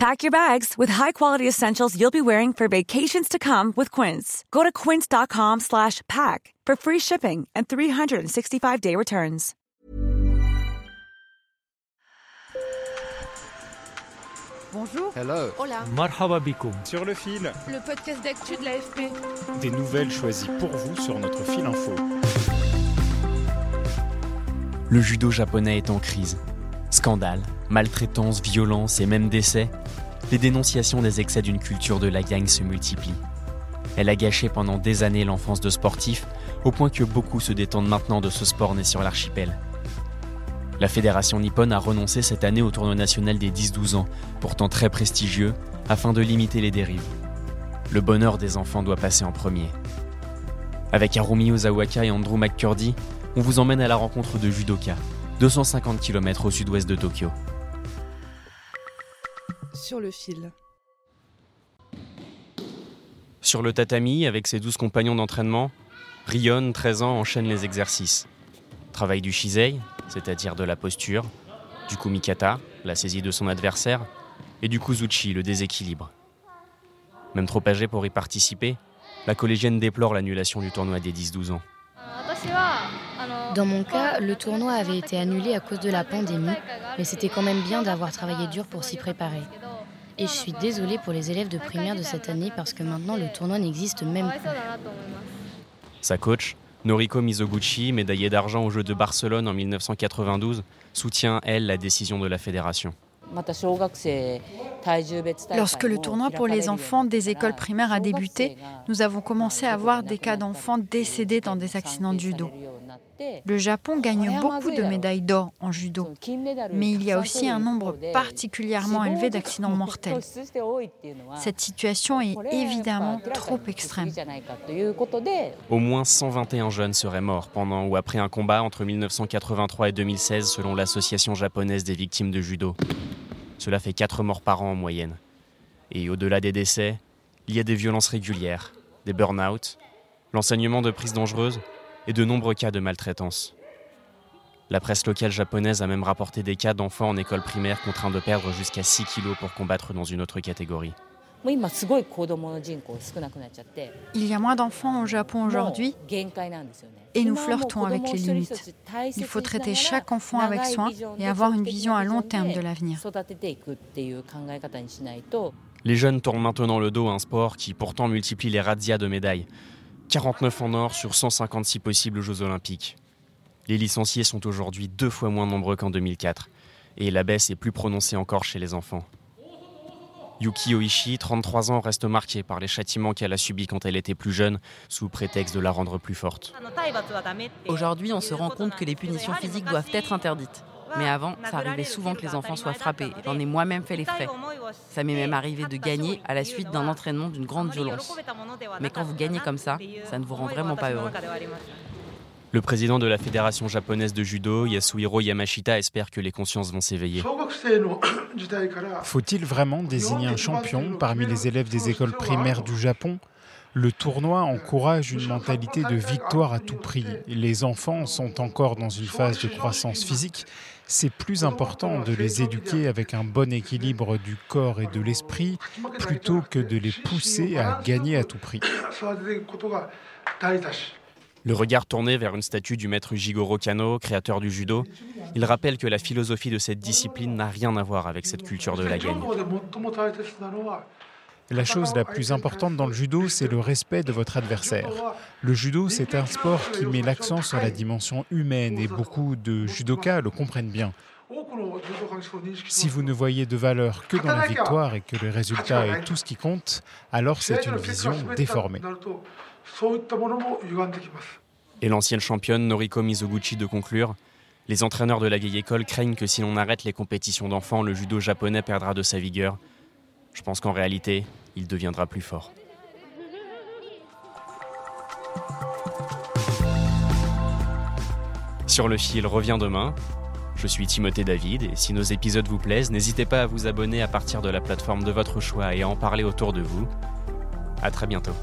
Pack your bags with high-quality essentials you'll be wearing for vacations to come with Quince. Go to quince.com slash pack for free shipping and 365-day returns. Bonjour. Hello. Hola. Marhaba bikoum. Sur le fil, Le podcast d'actu de l'AFP. des nouvelles choisies pour vous sur notre fil info. Le judo japonais est en crise. Scandales, maltraitance, violence et même décès, les dénonciations des excès d'une culture de la gagne se multiplient. Elle a gâché pendant des années l'enfance de sportifs, au point que beaucoup se détendent maintenant de ce sport né sur l'archipel. La fédération nippone a renoncé cette année au tournoi national des 10-12 ans, pourtant très prestigieux, afin de limiter les dérives. Le bonheur des enfants doit passer en premier. Avec Harumi Ozawaka et Andrew McCurdy, on vous emmène à la rencontre de judoka, 250 km au sud-ouest de Tokyo. Sur le fil. Sur le tatami, avec ses 12 compagnons d'entraînement, Rion, 13 ans, enchaîne les exercices. Travail du shisei, c'est-à-dire de la posture, du kumikata, la saisie de son adversaire, et du kuzuchi, le déséquilibre. Même trop âgée pour y participer, la collégienne déplore l'annulation du tournoi des 10-12 ans. Dans mon cas, le tournoi avait été annulé à cause de la pandémie, mais c'était quand même bien d'avoir travaillé dur pour s'y préparer. Et je suis désolée pour les élèves de primaire de cette année parce que maintenant le tournoi n'existe même plus. Sa coach, Noriko Mizoguchi, médaillée d'argent aux Jeux de Barcelone en 1992, soutient, elle, la décision de la fédération. Lorsque le tournoi pour les enfants des écoles primaires a débuté, nous avons commencé à voir des cas d'enfants décédés dans des accidents de judo. Le Japon gagne beaucoup de médailles d'or en judo, mais il y a aussi un nombre particulièrement élevé d'accidents mortels. Cette situation est évidemment trop extrême. Au moins 121 jeunes seraient morts pendant ou après un combat entre 1983 et 2016 selon l'Association japonaise des victimes de judo. Cela fait 4 morts par an en moyenne. Et au-delà des décès, il y a des violences régulières, des burn-out, l'enseignement de prises dangereuses et de nombreux cas de maltraitance. La presse locale japonaise a même rapporté des cas d'enfants en école primaire contraints de perdre jusqu'à 6 kilos pour combattre dans une autre catégorie. Il y a moins d'enfants au Japon aujourd'hui et nous flirtons avec les limites. Il faut traiter chaque enfant avec soin et avoir une vision à long terme de l'avenir. Les jeunes tournent maintenant le dos à un sport qui pourtant multiplie les razzias de médailles. 49 en or sur 156 possibles aux Jeux Olympiques. Les licenciés sont aujourd'hui deux fois moins nombreux qu'en 2004, et la baisse est plus prononcée encore chez les enfants. Yuki Oishi, 33 ans, reste marquée par les châtiments qu'elle a subis quand elle était plus jeune, sous prétexte de la rendre plus forte. Aujourd'hui, on se rend compte que les punitions physiques doivent être interdites. Mais avant, ça arrivait souvent que les enfants soient frappés. J'en ai moi-même fait les frais. Ça m'est même arrivé de gagner à la suite d'un entraînement d'une grande violence. Mais quand vous gagnez comme ça, ça ne vous rend vraiment pas heureux. Le président de la Fédération japonaise de judo, Yasuhiro Yamashita, espère que les consciences vont s'éveiller. Faut-il vraiment désigner un champion parmi les élèves des écoles primaires du Japon? Le tournoi encourage une mentalité de victoire à tout prix. Les enfants sont encore dans une phase de croissance physique. C'est plus important de les éduquer avec un bon équilibre du corps et de l'esprit plutôt que de les pousser à gagner à tout prix. Le regard tourné vers une statue du maître Jigoro Kano, créateur du judo, il rappelle que la philosophie de cette discipline n'a rien à voir avec cette culture de la gagne. La chose la plus importante dans le judo, c'est le respect de votre adversaire. Le judo, c'est un sport qui met l'accent sur la dimension humaine et beaucoup de judokas le comprennent bien. Si vous ne voyez de valeur que dans la victoire et que le résultat est tout ce qui compte, alors c'est une vision déformée. Et l'ancienne championne Noriko Mizoguchi de conclure Les entraîneurs de la vieille école craignent que si l'on arrête les compétitions d'enfants, le judo japonais perdra de sa vigueur. Je pense qu'en réalité, il deviendra plus fort. Sur le fil revient demain. Je suis Timothée David et si nos épisodes vous plaisent, n'hésitez pas à vous abonner à partir de la plateforme de votre choix et à en parler autour de vous. À très bientôt.